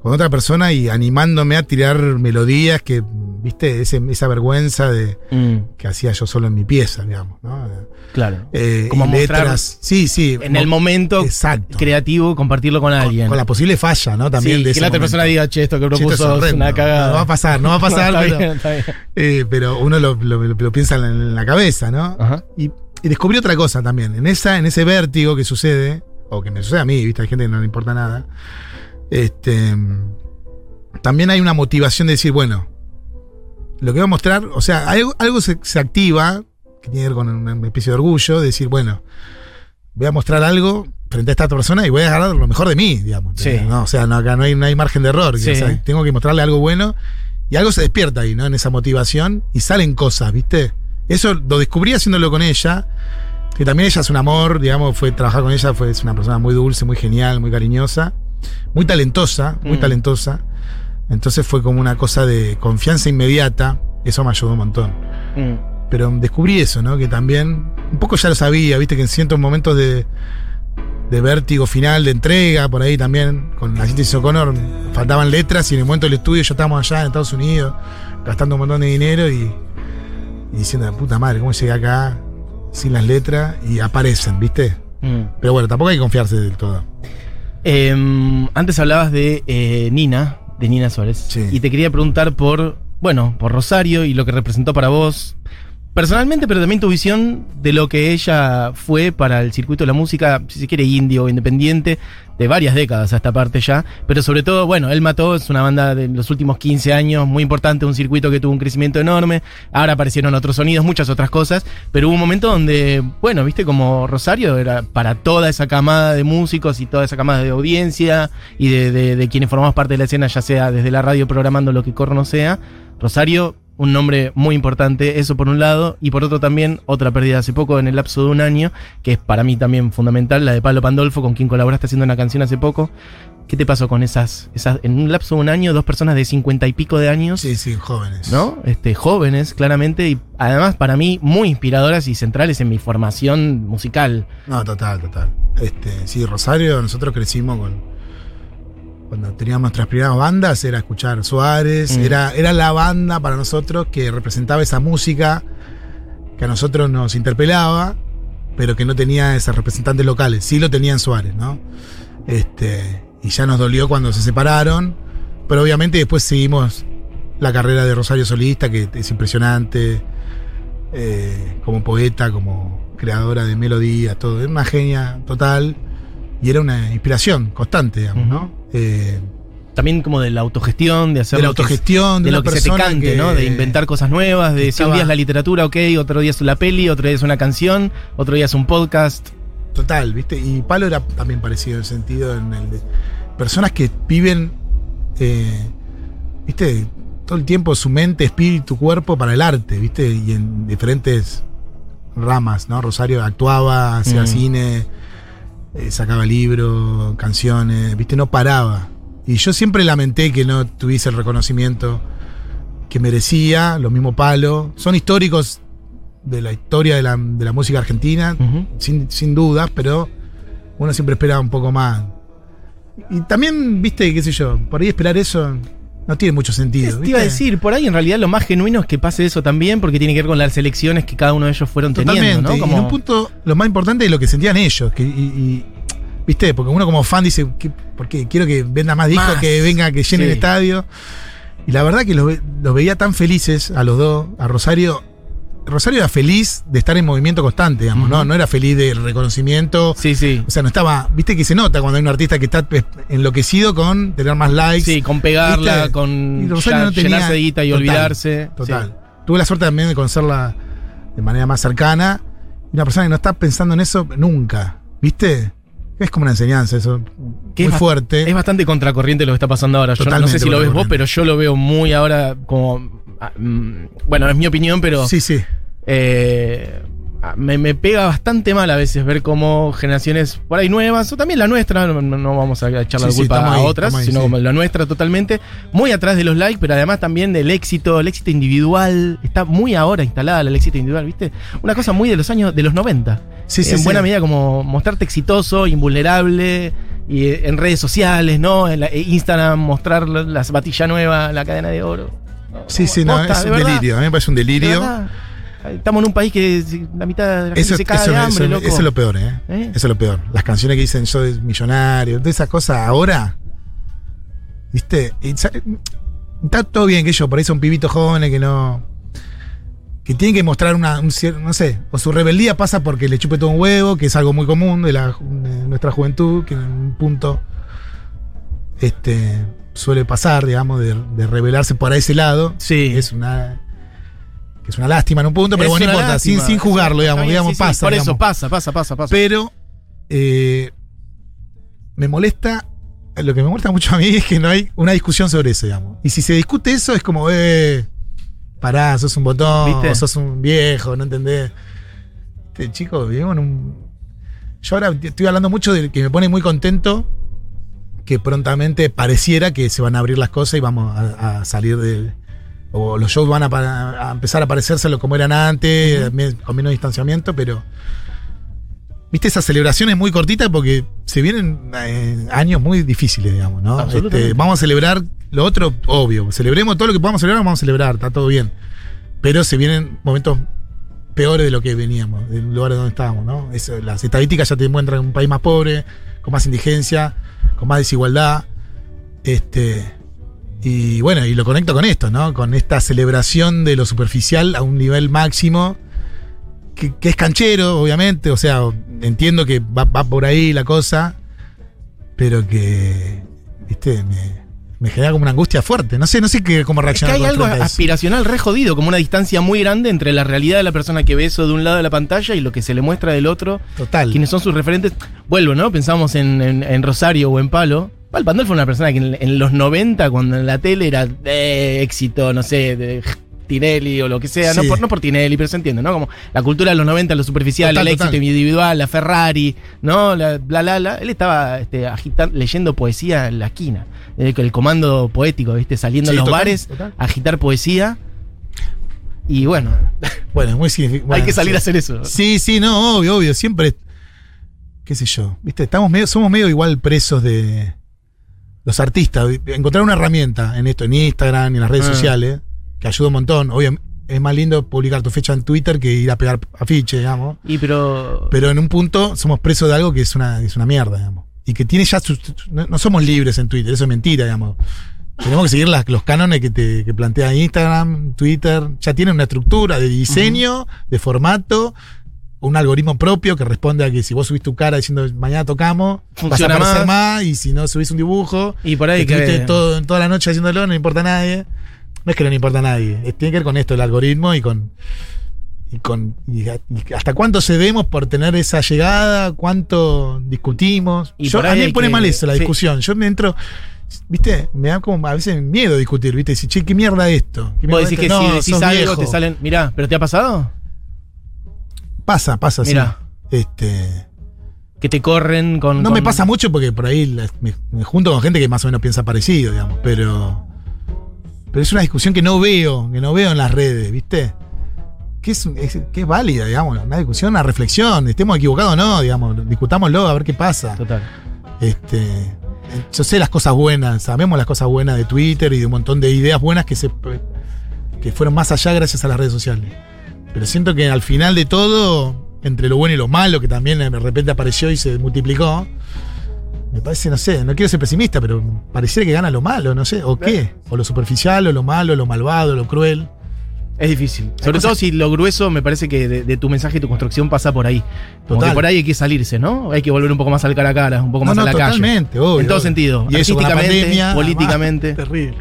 con otra persona y animándome a tirar melodías que, viste, Ese- esa vergüenza de Mm, que hacía yo solo en mi pieza, digamos, ¿no? claro. Eh, Como letras. Sí, sí. En el momento Exacto. creativo, compartirlo con alguien. Con la posible falla, ¿no? También sí, de que ese la otra momento. persona diga, che, esto que Che, esto es propuso horrendo. una cagada. No va a pasar, no va a <laughs> pasar, está pero, bien, está bien. eh, pero uno lo, lo- lo piensa en la, en la cabeza, ¿no? Ajá. Y, y descubrí otra cosa también. En, esa, en ese vértigo que sucede, o que me sucede a mí, ¿viste? Hay gente que no le importa nada. Este, también hay una motivación de decir, bueno, lo que voy a mostrar, o sea, algo, algo se, se activa, que tiene que ver con una especie de orgullo, de decir, bueno, voy a mostrar algo frente a esta persona y voy a agarrar lo mejor de mí, digamos. Sí. No, o sea, no, acá no hay, no hay margen de error. Sí. o sea, tengo que mostrarle algo bueno y algo se despierta ahí, ¿no? En esa motivación y salen cosas, ¿viste? Eso lo descubrí haciéndolo con ella, que también ella es un amor, digamos, fue trabajar con ella, fue es una persona muy dulce, muy genial, muy cariñosa, muy talentosa, muy Mm. talentosa. Entonces fue como una cosa de confianza inmediata, eso me ayudó un montón. Mm, Pero descubrí eso, ¿no? Que también, un poco ya lo sabía, viste que en ciertos momentos de, de vértigo final, de entrega, por ahí también, con la síntesis O'Connor, faltaban letras y en el momento del estudio ya estábamos allá en Estados Unidos, gastando un montón de dinero y, y diciendo, puta madre, ¿cómo llegué acá sin las letras? Y aparecen, ¿viste? mm. Pero bueno, tampoco hay que confiarse del todo. Em, antes hablabas de eh, Nina, de Nina Suárez. Sí. Y te quería preguntar por, bueno, por Rosario y lo que representó para vos. Personalmente, pero también tu visión de lo que ella fue para el circuito de la música, si se quiere, indie o independiente, de varias décadas a esta parte ya. Pero sobre todo, bueno, Él Mató es una banda de los últimos 15 años, muy importante, un circuito que tuvo un crecimiento enorme. Ahora aparecieron otros sonidos, muchas otras cosas. Pero hubo un momento donde, bueno, viste, como Rosario era para toda esa camada de músicos y toda esa camada de audiencia y de quienes formamos parte de la escena, ya sea desde la radio programando lo que corno sea. Rosario, un nombre muy importante, eso por un lado, y por otro también otra pérdida hace poco, en el lapso de un año, que es para mí también fundamental, la de Pablo Pandolfo, con quien colaboraste haciendo una canción hace poco. ¿Qué te pasó con esas, esas, en un lapso de un año, dos personas de cincuenta y pico de años? Sí, sí, jóvenes. ¿no? Este, jóvenes, claramente, y además para mí muy inspiradoras y centrales en mi formación musical. No, total, total. Este, sí, Rosario, nosotros crecimos con. Cuando teníamos nuestras primeras bandas, era escuchar Suárez, Mm. era, era la banda para nosotros que representaba esa música que a nosotros nos interpelaba, pero que no tenía esos representantes locales. Sí lo tenían Suárez, ¿no? Este, y ya nos dolió cuando se separaron, pero obviamente después seguimos la carrera de Rosario Solista, que es impresionante, eh, como poeta, como creadora de melodías, todo. Es una genia total. y era una inspiración constante, digamos, ¿no? Eh, También como de la autogestión, de hacer de la que autogestión, de, lo que se te cante, que- ¿no? De inventar cosas nuevas, de si un día es la literatura, ok, otro día es la peli, otro día es una canción, otro día es un podcast. Total, ¿viste? Y Palo era también parecido en el sentido en el de personas que viven, eh, ¿viste? Todo el tiempo su mente, espíritu, cuerpo para el arte, ¿viste? Y en diferentes ramas, ¿no? Rosario actuaba, hacía Mm. cine, eh, sacaba libros, canciones, ¿viste? No paraba. Y yo siempre lamenté que no tuviese el reconocimiento que merecía, lo mismo Palo. Son históricos de la historia de la, de la música argentina, sin, sin dudas, pero uno siempre espera un poco más. Y también, viste, qué sé yo, por ahí esperar eso no tiene mucho sentido. Te iba a decir, por ahí en realidad lo más genuino es que pase eso también, porque tiene que ver con las elecciones que cada uno de ellos fueron Totalmente. teniendo, ¿no? Y Como- en un punto, lo más importante es lo que sentían ellos. Que, y, y, viste, porque uno como fan dice, ¿qué- ¿por qué? Quiero que venda más discos, Más. que venga, que llene Sí. el estadio. Y la verdad que los veía tan felices a los dos, a Rosario. Rosario era feliz de estar en movimiento constante, digamos, ¿no? No era feliz del reconocimiento. Sí, sí. O sea, no estaba. Viste que se nota cuando hay un artista que está enloquecido con tener más likes. Sí, con pegarla, ¿Viste? con Rosario ya no tenía- llenarse de guita y Total, olvidarse. Total. Sí. Tuve la suerte también de conocerla de manera más cercana. Y una persona que no está pensando en eso nunca. ¿Viste? Es como una enseñanza eso. Que muy es fuerte. Es bastante contracorriente lo que está pasando ahora. Yo no sé si lo ves vos, pero yo lo veo muy ahora como. Ah, mm, Bueno, es mi opinión, pero. sí, sí. eh, ah, me, me pega bastante mal a veces ver cómo generaciones por ahí nuevas, o también la nuestra, no, vamos a echar la Sí, sí, culpa estamos a ahí, otras, ahí, sino sí. como la nuestra totalmente, muy atrás de los likes, pero además también del éxito, el éxito individual, está muy ahora instalada el éxito individual, ¿viste? Una cosa muy de los años, de los 90. Sí, sí, en sí. buena medida como mostrarte exitoso, invulnerable, y eh, en redes sociales, ¿no? En la- eh, Instagram, mostrar la zapatilla nueva, la cadena de oro. Sí, sí, no, Posta, es de un verdad. delirio. A mí me parece un De delirio. Estamos en un país que la mitad de la gente Eso, se caga eso- de hambre, eso- loco. eso es lo peor, ¿eh? ¿Eh? Eso es lo peor. Las canciones que dicen yo soy millonario, todas esas cosas ahora. ¿Viste? Está todo bien que ellos por ahí son pibitos jóvenes que no. que tienen que mostrar una, un no sé, o su rebeldía pasa porque le chupe todo un huevo, que es algo muy común de, la, de nuestra juventud, que en un punto este, suele pasar, digamos, de, de rebelarse por ese lado. Sí. Es una. que es una lástima en un punto, pero Es bueno, no importa, sin, lástima. sin jugarlo, digamos, digamos, sí, sí, pasa. Por eso pasa, pasa, pasa, pasa. Pero eh, me molesta, lo que me molesta mucho a mí es que no hay una discusión sobre eso, digamos. Y si se discute eso es como, eh, pará, sos un botón, sos un viejo, no entendés. Este chico, vivimos en un... Yo ahora estoy hablando mucho de que me pone muy contento que prontamente pareciera que se van a abrir las cosas y vamos a, a salir del... O los shows van a, a empezar a parecerse a lo como eran antes, con menos distanciamiento, pero... Viste, esas celebraciones muy cortitas porque se vienen eh, años muy difíciles, digamos, ¿no? Este, vamos a celebrar lo otro, obvio. Celebremos todo lo que podamos celebrar, vamos a celebrar, está todo bien. Pero se vienen momentos peores de lo que veníamos, del lugar donde estábamos, ¿no? Eso, las estadísticas ya te muestran un país más pobre, con más indigencia, con más desigualdad. Este. Y bueno, y lo conecto con esto, ¿no? Con esta celebración de lo superficial a un nivel máximo que, es canchero, obviamente, o sea, entiendo que va, va por ahí la cosa, pero que, viste, me, me genera como una angustia fuerte. No sé, no sé qué, cómo Es que reaccionar. hay algo aspiracional re jodido, como una distancia muy grande entre la realidad de la persona que ve eso de un lado de la pantalla y lo que se le muestra del otro. Total. quienes son sus referentes. Vuelvo, ¿no? Pensamos en, en- en Rosario o en Palo. Pal Pandol fue una persona que en, en los 90, cuando en la tele era de éxito, no sé, de Tinelli o lo que sea, no, por, no por Tinelli, pero se entiende, ¿no? Como la cultura de los 90, lo superficial, Total, el éxito individual, la Ferrari, ¿no? La, bla, bla, bla. Él estaba este, agitan- leyendo poesía en la esquina. Eh, con el comando poético, ¿viste? Saliendo Sí, en los total, bares a agitar poesía. Y bueno, <laughs> Bueno, es muy significativo. hay que salir a hacer eso. Sí, sí, no, obvio, obvio. Siempre. ¿Qué sé yo? ¿Viste? Estamos medio, somos medio igual presos de. Los artistas. Encontrar una herramienta en esto, en Instagram en las redes Ah. sociales, que ayuda un montón. Obvio, es más lindo publicar tu fecha en Twitter que ir a pegar afiche, digamos. Y pero. Pero en un punto somos presos de algo que es una, es una mierda, digamos. Y que tiene ya sus. No, no somos libres en Twitter, eso es mentira, digamos. Tenemos que seguir las- los cánones que, te, que plantea Instagram, Twitter. Ya tienen una estructura de diseño, de formato. un algoritmo propio que responde a que si vos subís tu cara diciendo mañana tocamos, Funciona vas a más. más. y si no subís un dibujo, Y por ahí que que. todo, toda la noche haciéndolo, no le importa a nadie. No es que no le importa a nadie, es- tiene que ver con esto, el algoritmo y con. Y, con, y hasta cuánto cedemos por tener esa llegada, cuánto discutimos. Y Yo, por a mí me pone que- mal eso, la sí. discusión. Yo me entro, viste, me da como a veces miedo discutir, viste, decir, che, ¿qué mierda esto? ¿Qué Vos mierda decís que si decís algo viejo. te salen. Mirá, ¿pero te ha pasado? Pasa, pasa, sí. Mirá. Este. Que te corren con. No con- me pasa mucho porque por ahí me junto con gente que más o menos piensa parecido, digamos, pero. Pero es una discusión que no veo, que no veo en las redes, ¿viste? Que es, es- que es válida, digamos, una discusión, una reflexión, estemos equivocados o no, digamos, discutámoslo a ver qué pasa. Total. Este, yo sé las cosas buenas, sabemos las cosas buenas de Twitter y de un montón de ideas buenas que se que fueron más allá gracias a las redes sociales. Pero siento que al final de todo, entre lo bueno y lo malo, que también de repente apareció y se multiplicó, me parece, no sé, no quiero ser pesimista, pero pareciera que gana lo malo, no sé, o qué, o lo superficial, o lo malo, lo malvado, lo cruel. Es difícil. Sobre cosas- todo si lo grueso me parece que de, de tu mensaje y tu construcción pasa por ahí. Como Total. que por ahí hay que salirse, ¿no? Hay que volver un poco más al cara a cara, un poco No, más no, a la calle. totalmente, obvio. En todo obvio. sentido. Y eso políticamente. además, terrible.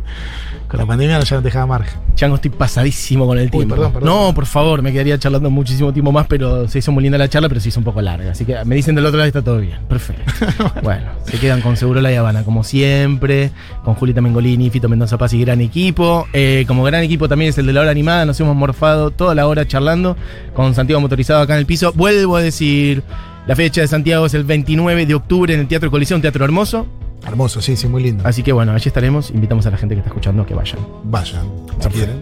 Con la pandemia no ya no te dejaba margen. Chango, estoy pasadísimo con el tiempo. perdón, perdón. No, por favor, me quedaría charlando muchísimo tiempo más, pero se hizo muy linda la charla, pero se hizo un poco larga. Así que me dicen del otro lado está todo bien. Perfecto. <laughs> bueno, se quedan con Seguro La Habana, como siempre, con Julita Mengolini, Fito Mendoza Paz y gran equipo. Eh, como gran equipo también es el de la hora animada, nos hemos morfado toda la hora charlando con Santiago Motorizado acá en el piso. Vuelvo a decir, la fecha de Santiago es el 29 de octubre en el Teatro Colisión, un teatro hermoso. Hermoso, sí, sí, muy lindo. Así que bueno, allí estaremos. Invitamos a la gente que está escuchando a que vayan. Vayan, si quieren.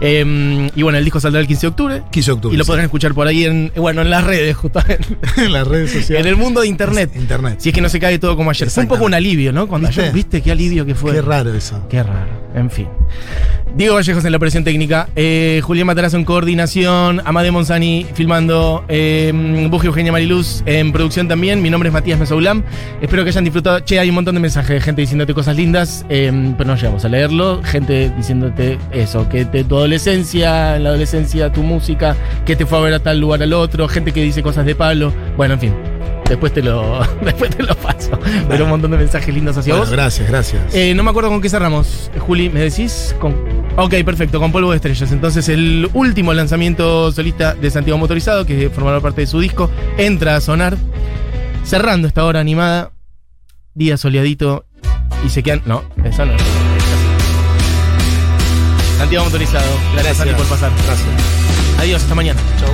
Eh, y bueno, el disco saldrá el 15 de octubre. 15 de octubre. Y lo sí. podrán escuchar por ahí en, bueno, en las redes, justamente. <laughs> en las redes sociales. en el mundo de internet. Internet. Si es que no se cae todo como ayer. Fue un poco un alivio, ¿no? Cuando ¿Viste? ayer, ¿viste? Qué alivio que fue. Qué raro eso. Qué raro. En fin. Diego Vallejos en la operación técnica. Eh, Julián Matarazo en coordinación. Amade Monzani filmando. Eh, Eugenia Mariluz en producción también. Mi nombre es Matías Mesoulam. Espero que hayan disfrutado. Che, hay un montón de mensajes de gente diciéndote cosas lindas. eh, pero no llegamos a leerlo. Gente diciéndote eso. Que te, tu adolescencia, en la adolescencia, tu música. Que te fue a ver a tal lugar al otro. Gente que dice cosas de palo. Bueno, en fin. Después te lo, <laughs> después te lo paso. Pero un montón de mensajes lindos hacia Bueno, vos. gracias, gracias. Eh, no me acuerdo con qué cerramos. Juli, ¿me decís? Con... Ok, perfecto, con Polvo de Estrellas. Entonces, el último lanzamiento solista de Santiago Motorizado, que formará parte de su disco, entra a sonar. Cerrando esta hora animada. Día soleadito. Y se quedan. No, esa no es. Santiago Motorizado. Gracias, Santi, por pasar. Gracias. Adiós, hasta mañana. Chau.